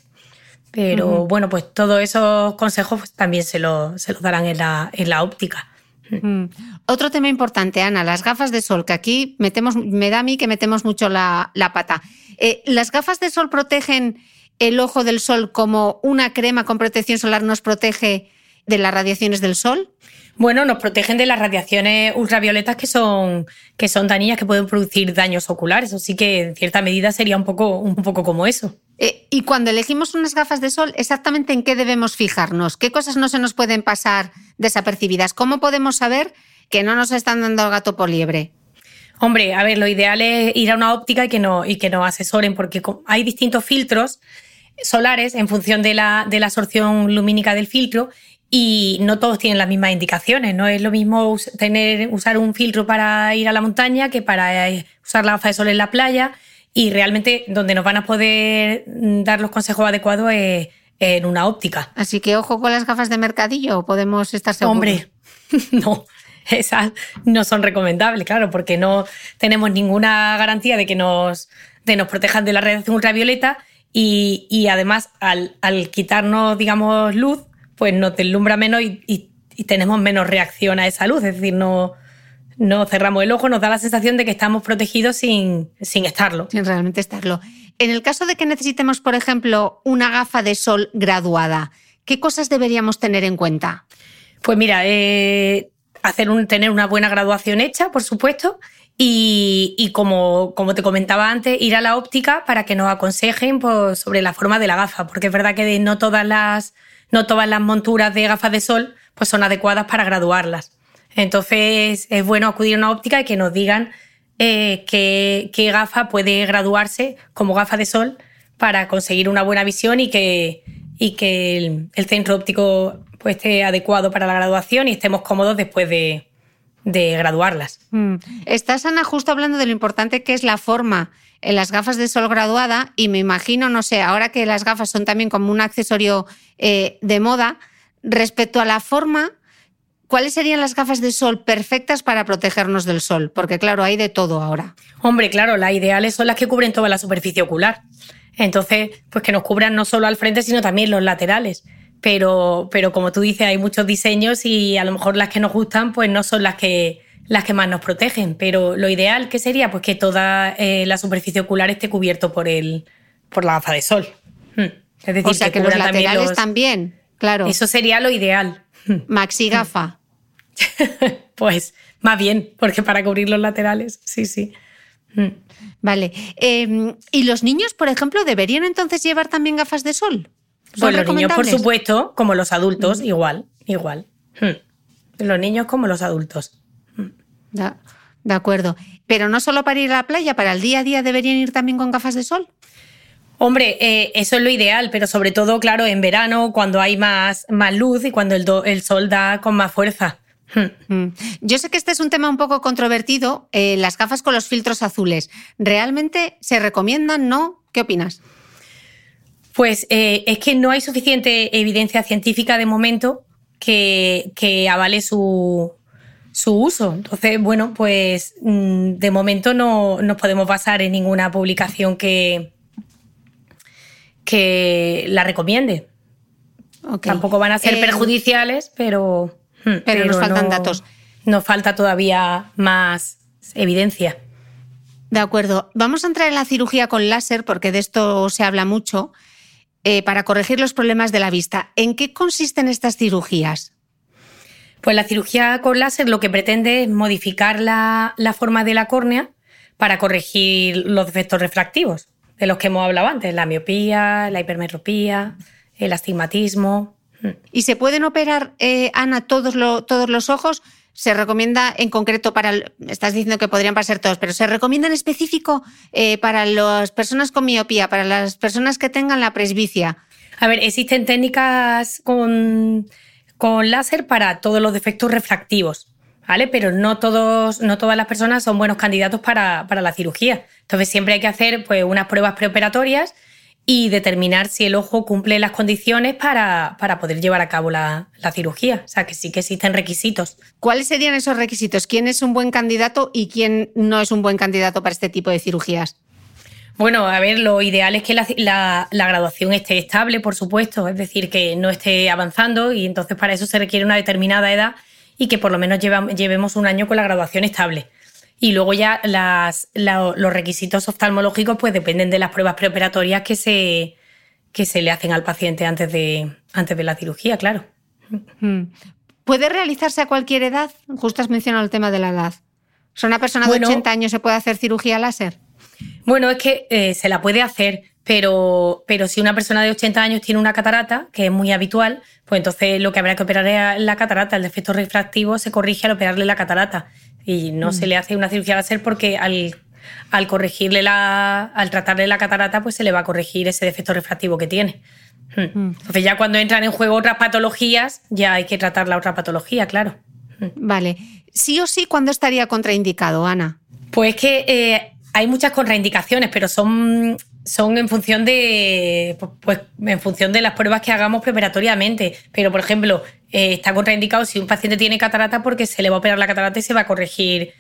Pero bueno, pues todos esos consejos pues, también se, lo- se los darán en la, en la óptica. Hmm. Otro tema importante, Ana, las gafas de sol, que aquí metemos, me da a mí que metemos mucho la, la pata. Eh, ¿Las gafas de sol protegen el ojo del sol como una crema con protección solar nos protege de las radiaciones del sol? Bueno, nos protegen de las radiaciones ultravioletas que son, que son dañinas, que pueden producir daños oculares. Así que en cierta medida sería un poco, un poco como eso. Eh, y cuando elegimos unas gafas de sol, ¿exactamente en qué debemos fijarnos? ¿Qué cosas no se nos pueden pasar desapercibidas? ¿Cómo podemos saber que no nos están dando el gato por liebre? Hombre, a ver, lo ideal es ir a una óptica y que, no, y que nos asesoren, porque hay distintos filtros solares en función de la, de la absorción lumínica del filtro y no todos tienen las mismas indicaciones. No es lo mismo us- tener, usar un filtro para ir a la montaña que para eh, usar la gafa de sol en la playa y realmente donde nos van a poder mm, dar los consejos adecuados es en una óptica. Así que ojo con las gafas de mercadillo, podemos estar seguros. Hombre, no, esas no son recomendables, claro, porque no tenemos ninguna garantía de que nos, de nos protejan de la radiación ultravioleta y, y además al, al quitarnos, digamos, luz, pues nos deslumbra menos y, y- y tenemos menos reacción a esa luz, es decir, no, no cerramos el ojo, nos da la sensación de que estamos protegidos sin, sin estarlo. sin realmente estarlo. En el caso de que necesitemos, por ejemplo, una gafa de sol graduada, ¿qué cosas deberíamos tener en cuenta? Pues mira, eh, hacer un, tener una buena graduación hecha, por supuesto, y, y como, como te comentaba antes, ir a la óptica para que nos aconsejen pues, sobre la forma de la gafa, porque es verdad que no todas las, no todas las monturas de gafas de sol pues, son adecuadas para graduarlas. Entonces es bueno acudir a una óptica y que nos digan eh, qué, gafa puede graduarse como gafa de sol para conseguir una buena visión y que, y que el, el centro óptico pues, esté adecuado para la graduación y estemos cómodos después de, de graduarlas. Mm. Estás, Ana, justo hablando de lo importante que es la forma en las gafas de sol graduada y me imagino, no sé, ahora que las gafas son también como un accesorio eh, de moda, respecto a la forma, ¿cuáles serían las gafas de sol perfectas para protegernos del sol? Porque claro, hay de todo ahora. Hombre, claro, las ideales son las que cubren toda la superficie ocular. Entonces, pues que nos cubran no solo al frente, sino también los laterales. Pero, pero como tú dices, hay muchos diseños y a lo mejor las que nos gustan, pues no son las que, las que más nos protegen. Pero lo ideal que sería, pues que toda eh, la superficie ocular esté cubierto por el, por la gafa de sol. Hmm. Es decir, o sea que, los también laterales los- también, claro. Eso sería lo ideal. Hmm. Maxi gafa. pues más bien, porque para cubrir los laterales, sí, sí. Hmm. Vale. Eh, ¿Y los niños, por ejemplo, deberían entonces llevar también gafas de sol? ¿Son Pues los niños, por supuesto, como los adultos, igual, igual. Hmm. Los niños como los adultos. De acuerdo. Pero no solo para ir a la playa, para el día a día deberían ir también con gafas de sol. Hombre, eh, eso es lo ideal, pero sobre todo, claro, en verano, cuando hay más, más luz y cuando el, el sol da con más fuerza. Hmm. Mm. Yo sé que este es un tema un poco controvertido, eh, las gafas con los filtros azules. ¿Realmente se recomiendan? ¿No? ¿Qué opinas? Pues eh, es que no hay suficiente evidencia científica de momento que, que avale su, su uso. Entonces, bueno, pues mm, de momento no nos podemos basar en ninguna publicación que, que la recomiende. Tampoco van a ser eh, perjudiciales, pero, hmm, pero, nos faltan datos. Nos falta todavía más evidencia. De acuerdo. Vamos a entrar en la cirugía con láser porque de esto se habla mucho eh, para corregir los problemas de la vista. ¿En qué consisten estas cirugías? Pues la cirugía con láser lo que pretende es modificar la, forma de la córnea para corregir los defectos refractivos, de los que hemos hablado antes, la miopía, la hipermetropía, el astigmatismo. ¿Y se pueden operar, eh, Ana, todos, todos los ojos? Se recomienda en concreto para, estás diciendo que podrían pasar todos, pero se recomienda en específico eh, para las personas con miopía, para las personas que tengan la presbicia. A ver, existen técnicas con con láser para todos los defectos refractivos, ¿vale? Pero no, todos, no todas las personas son buenos candidatos para, la cirugía. Entonces siempre hay que hacer pues, unas pruebas preoperatorias y determinar si el ojo cumple las condiciones para, poder llevar a cabo la, la, cirugía. O sea, que sí que existen requisitos. ¿Cuáles serían esos requisitos? ¿Quién es un buen candidato y quién no es un buen candidato para este tipo de cirugías? Bueno, a ver, lo ideal es que la, graduación esté estable, por supuesto, es decir, que no esté avanzando y entonces para eso se requiere una determinada edad y que por lo menos llevemos un año con la graduación estable. Y luego ya los requisitos oftalmológicos pues dependen de las pruebas preoperatorias que se, que se le hacen al paciente antes de, antes de la cirugía, claro. Mm. ¿Puede realizarse a cualquier edad? Justo has mencionado el tema de la edad. ¿Son una persona de 80 años se puede hacer cirugía láser? Bueno, es que eh, se la puede hacer, pero, pero si una persona de 80 años tiene una catarata, que es muy habitual, pues entonces lo que habrá que operar es la catarata. El defecto refractivo se corrige al operarle la catarata. Y no se mm. le hace una cirugía láser porque al, al corregirle la. al tratarle la catarata, pues se le va a corregir ese defecto refractivo que tiene. Hmm. Mm. Entonces, ya cuando entran en juego otras patologías, ya hay que tratar la otra patología, claro. Hmm. Vale. Sí o sí, ¿cuándo estaría contraindicado, Ana? Pues que eh, hay muchas contraindicaciones, pero son, son en función de pues, en función de las pruebas que hagamos preparatoriamente. Pero, por ejemplo, eh, está contraindicado si un paciente tiene catarata porque se le va a operar la catarata y se va a corregir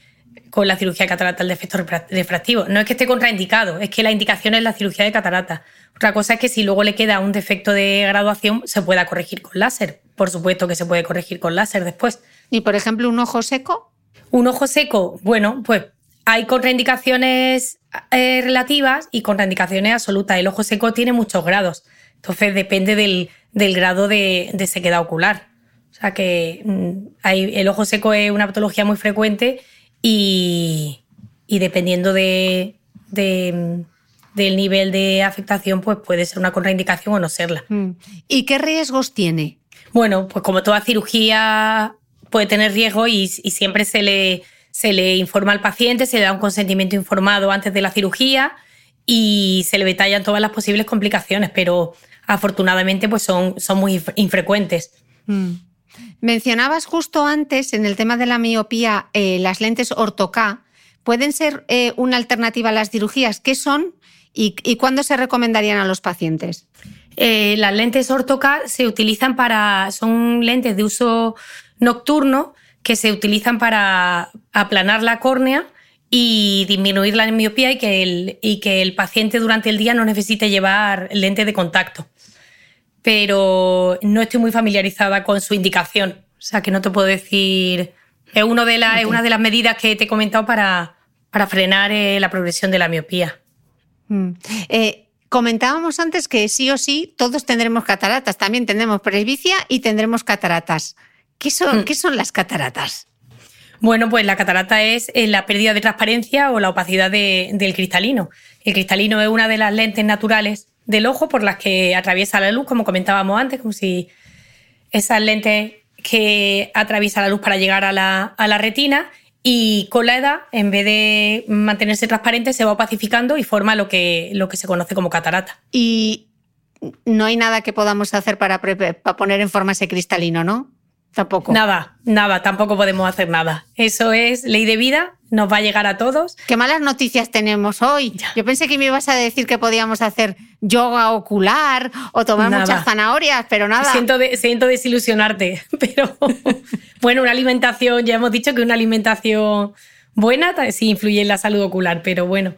con la cirugía de catarata el defecto refractivo. No es que esté contraindicado, es que la indicación es la cirugía de catarata. Otra cosa es que si luego le queda un defecto de graduación, se pueda corregir con láser. Por supuesto que se puede corregir con láser después. ¿Y por ejemplo un ojo seco? Un ojo seco, bueno, pues hay contraindicaciones eh, relativas y contraindicaciones absolutas. El ojo seco tiene muchos grados, entonces depende del, grado de, sequedad ocular. O sea que mm, el ojo seco es una patología muy frecuente y, dependiendo de, del nivel de afectación, pues puede ser una contraindicación o no serla. Mm. ¿Y qué riesgos tiene? Bueno, pues como toda cirugía puede tener riesgo y siempre se le se le informa al paciente, se le da un consentimiento informado antes de la cirugía y se le detallan todas las posibles complicaciones, pero afortunadamente pues son, son muy infrecuentes. Mm. Mencionabas justo antes en el tema de la miopía eh, las lentes orto-K. ¿Pueden ser eh, una alternativa a las cirugías? ¿Qué son y, cuándo se recomendarían a los pacientes? Eh, las lentes orto-K se utilizan para, son lentes de uso nocturno que se utilizan para aplanar la córnea y disminuir la miopía y que, el, y que el paciente durante el día no necesite llevar lente de contacto. Pero no estoy muy familiarizada con su indicación. O sea que no te puedo decir. Es, uno de la, una de las medidas que te he comentado para, para frenar eh, la progresión de la miopía. Mm. Eh, comentábamos antes que sí o sí todos tendremos cataratas. También tendremos presbicia y tendremos cataratas. ¿Qué son, mm. ¿qué son las cataratas? Bueno, pues la catarata es eh, la pérdida de transparencia o la opacidad del cristalino. El cristalino es una de las lentes naturales del ojo por las que atraviesa la luz, como comentábamos antes, como si esas lentes que atraviesa la luz para llegar a la, retina y con la edad, en vez de mantenerse transparente, se va opacificando y forma lo que, lo que se conoce como catarata. Y no hay nada que podamos hacer para, para poner en forma ese cristalino, ¿no? Tampoco. Nada, nada, tampoco podemos hacer nada. Eso es ley de vida, nos va a llegar a todos. Qué malas noticias tenemos hoy. Yo pensé que me ibas a decir que podíamos hacer yoga ocular o tomar muchas zanahorias, pero nada. Siento, siento desilusionarte, pero bueno, una alimentación, ya hemos dicho que una alimentación buena sí influye en la salud ocular, pero bueno,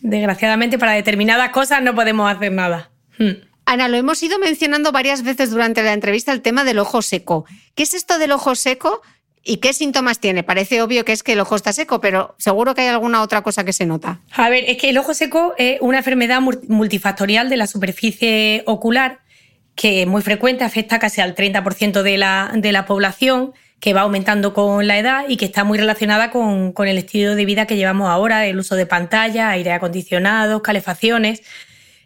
desgraciadamente para determinadas cosas no podemos hacer nada. Hmm. Ana, lo hemos ido mencionando varias veces durante la entrevista el tema del ojo seco. ¿Qué es esto del ojo seco y qué síntomas tiene? Parece obvio que es que el ojo está seco, pero seguro que hay alguna otra cosa que se nota. A ver, es que el ojo seco es una enfermedad multifactorial de la superficie ocular que es muy frecuente, afecta casi al 30% de la, población que va aumentando con la edad y que está muy relacionada con, el estilo de vida que llevamos ahora, el uso de pantalla, aire acondicionado, calefacciones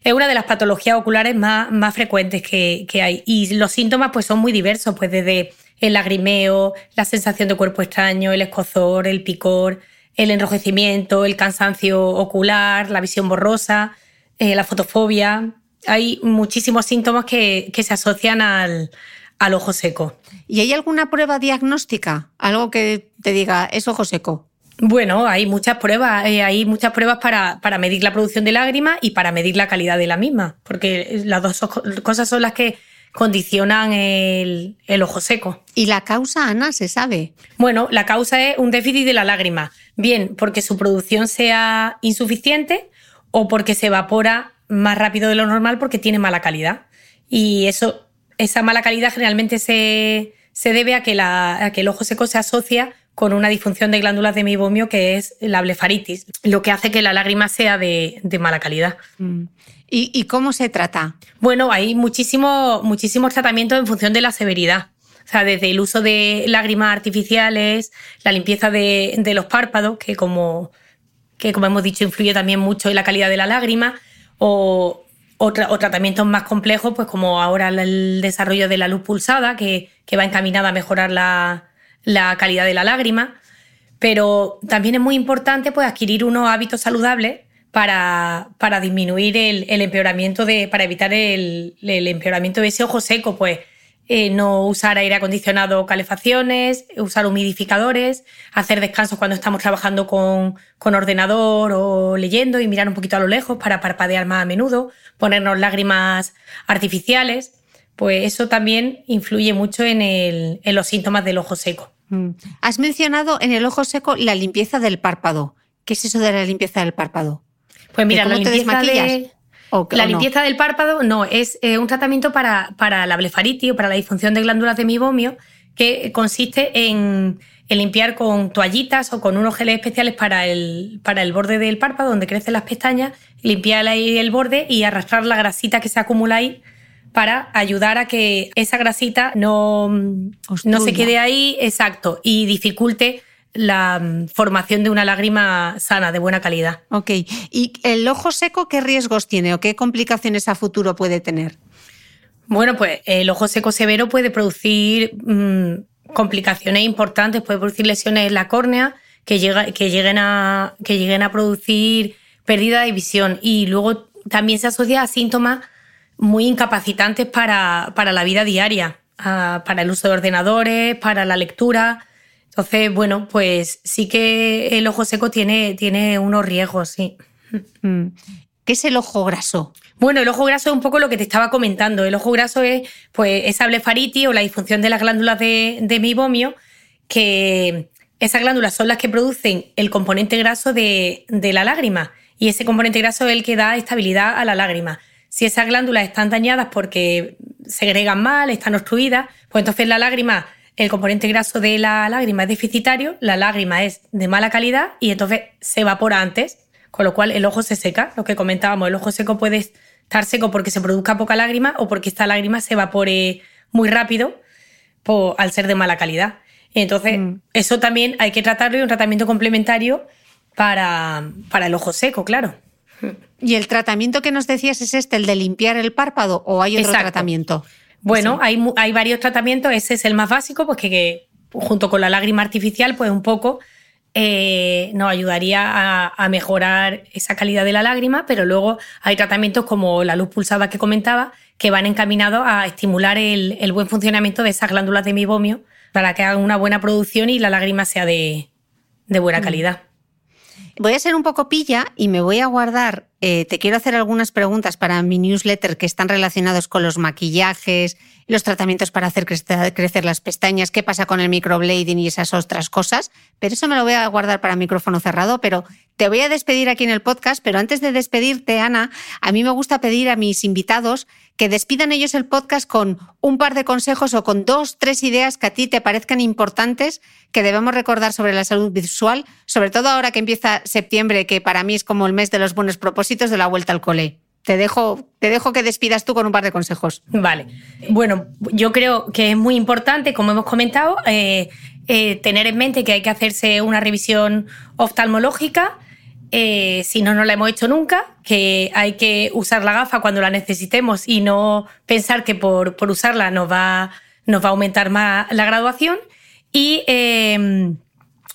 es una de las patologías oculares más, más frecuentes que, hay. Y los síntomas pues, son muy diversos, pues desde el lagrimeo, la sensación de cuerpo extraño, el escozor, el picor, el enrojecimiento, el cansancio ocular, la visión borrosa, eh, la fotofobia. Hay muchísimos síntomas que, se asocian al, al ojo seco. ¿Y hay alguna prueba diagnóstica? Algo que te diga, es ojo seco. Bueno, hay muchas pruebas, eh, hay muchas pruebas para, para, medir la producción de lágrimas y para medir la calidad de la misma, porque las dos cosas son las que condicionan el, el, ojo seco. ¿Y la causa, Ana, se sabe? Bueno, la causa es un déficit de la lágrima, bien porque su producción sea insuficiente o porque se evapora más rápido de lo normal porque tiene mala calidad. Y eso, esa mala calidad generalmente se, se debe a que, la, a que el ojo seco se asocia con una disfunción de glándulas de mibomio que es la blefaritis, lo que hace que la lágrima sea de, mala calidad. Mm. ¿Y, cómo se trata? Bueno, hay muchísimos muchísimos tratamientos en función de la severidad. O sea, desde el uso de lágrimas artificiales, la limpieza de, los párpados, que como, que como hemos dicho influye también mucho en la calidad de la lágrima, o, o, tratamientos más complejos, pues como ahora el desarrollo de la luz pulsada, que, que va encaminada a mejorar la, la calidad de la lágrima, pero también es muy importante pues, adquirir unos hábitos saludables para, para disminuir el, empeoramiento de, para evitar el, empeoramiento de ese ojo seco, pues eh, no usar aire acondicionado calefacciones, usar humidificadores, hacer descansos cuando estamos trabajando con, con, ordenador o leyendo y mirar un poquito a lo lejos para parpadear más a menudo, ponernos lágrimas artificiales, pues eso también influye mucho en los síntomas del ojo seco. Mm. Has mencionado en el ojo seco la limpieza del párpado. ¿Qué es eso de la limpieza del párpado? Pues mira, la limpieza, la limpieza del párpado no, es eh, un tratamiento para, para, la blefaritis o para la disfunción de glándulas de mibomio que consiste en, limpiar con toallitas o con unos geles especiales para el, para el borde del párpado donde crecen las pestañas, limpiar ahí el borde y arrastrar la grasita que se acumula ahí para ayudar a que esa grasita no, no se quede ahí, exacto, y dificulte la mm, formación de una lágrima sana, de buena calidad. Ok. ¿Y el ojo seco qué riesgos tiene o qué complicaciones a futuro puede tener? Bueno, pues el ojo seco severo puede producir mm, complicaciones importantes, puede producir lesiones en la córnea que, que, lleguen a, que lleguen a producir pérdida de visión y luego también se asocia a síntomas muy incapacitantes para, la vida diaria, para el uso de ordenadores, para la lectura. Entonces, bueno, pues sí que el ojo seco tiene, tiene unos riesgos, sí. Mm. ¿Qué es el ojo graso? Bueno, el ojo graso es un poco lo que te estaba comentando. El ojo graso es pues, esa blefaritis o la disfunción de las glándulas de, de mibomio, que esas glándulas son las que producen el componente graso de, de la lágrima. Y ese componente graso es el que da estabilidad a la lágrima. Si esas glándulas están dañadas porque segregan mal, están obstruidas, pues entonces la lágrima, el componente graso de la lágrima es deficitario, la lágrima es de mala calidad y entonces se evapora antes, con lo cual el ojo se seca. Lo que comentábamos, el ojo seco puede estar seco porque se produzca poca lágrima o porque esta lágrima se evapore muy rápido al ser de mala calidad. Entonces, mm. eso también hay que tratarlo y un tratamiento complementario para, para el ojo seco, claro. ¿Y el tratamiento que nos decías es este, el de limpiar el párpado o hay otro tratamiento? Bueno, hay, hay, varios tratamientos, ese es el más básico, pues que, junto con la lágrima artificial, pues un poco eh, nos ayudaría a, mejorar esa calidad de la lágrima, pero luego hay tratamientos como la luz pulsada que comentaba que van encaminados a estimular el, buen funcionamiento de esas glándulas de mibomio para que hagan una buena producción y la lágrima sea de, de buena mm. Voy a ser un poco pilla y me voy a guardar, eh, te quiero hacer algunas preguntas para mi newsletter que están relacionados con los maquillajes, los tratamientos para hacer crecer las pestañas, qué pasa con el microblading y esas otras cosas, pero eso me lo voy a guardar para micrófono cerrado, pero te voy a despedir aquí en el podcast, pero antes de despedirte, Ana, a mí me gusta pedir a mis invitados que despidan ellos el podcast con un par de consejos o con dos, tres ideas que a ti te parezcan importantes que debemos recordar sobre la salud visual, sobre todo ahora que empieza septiembre, que para mí es como el mes de los buenos propósitos de la vuelta al cole. Te dejo, te dejo que despidas tú con un par de consejos. Vale. Bueno, yo creo que es muy importante, como hemos comentado, eh, eh, tener en mente que hay que hacerse una revisión oftalmológica eh, si no, no la hemos hecho nunca, que hay que usar la gafa cuando la necesitemos y no pensar que por, usarla nos va, nos va a aumentar más la graduación. Y em,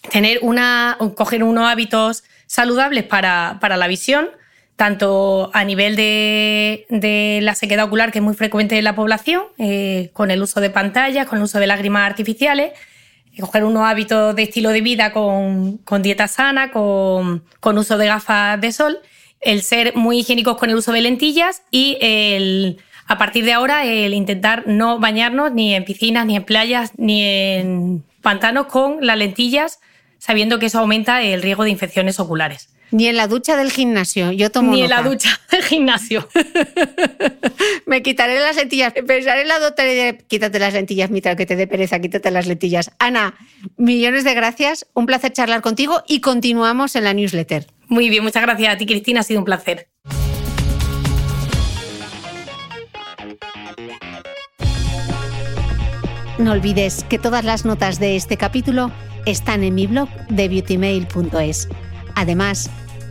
tener una, coger unos hábitos saludables para, la visión, tanto a nivel de, la sequedad ocular, que es muy frecuente en la población, eh, con el uso de pantallas, con el uso de lágrimas artificiales, coger unos hábitos de estilo de vida con, dieta sana, con, uso de gafas de sol, el ser muy higiénicos con el uso de lentillas y el, a partir de ahora el intentar no bañarnos ni en piscinas, ni en playas, ni en pantanos con las lentillas, sabiendo que eso aumenta el riesgo de infecciones oculares. Ni en la ducha del gimnasio. Yo tomo Ni en la ducha del gimnasio. Me quitaré las lentillas. Pensaré en la doctora y diré, quítate las lentillas, Mitra, que te dé pereza, quítate las lentillas. Ana, millones de gracias. Un placer charlar contigo y continuamos en la newsletter. Muy bien, muchas gracias a ti, Cristina. Ha sido un placer. No olvides que todas las notas de este capítulo están en mi blog de beautymail.es. Además,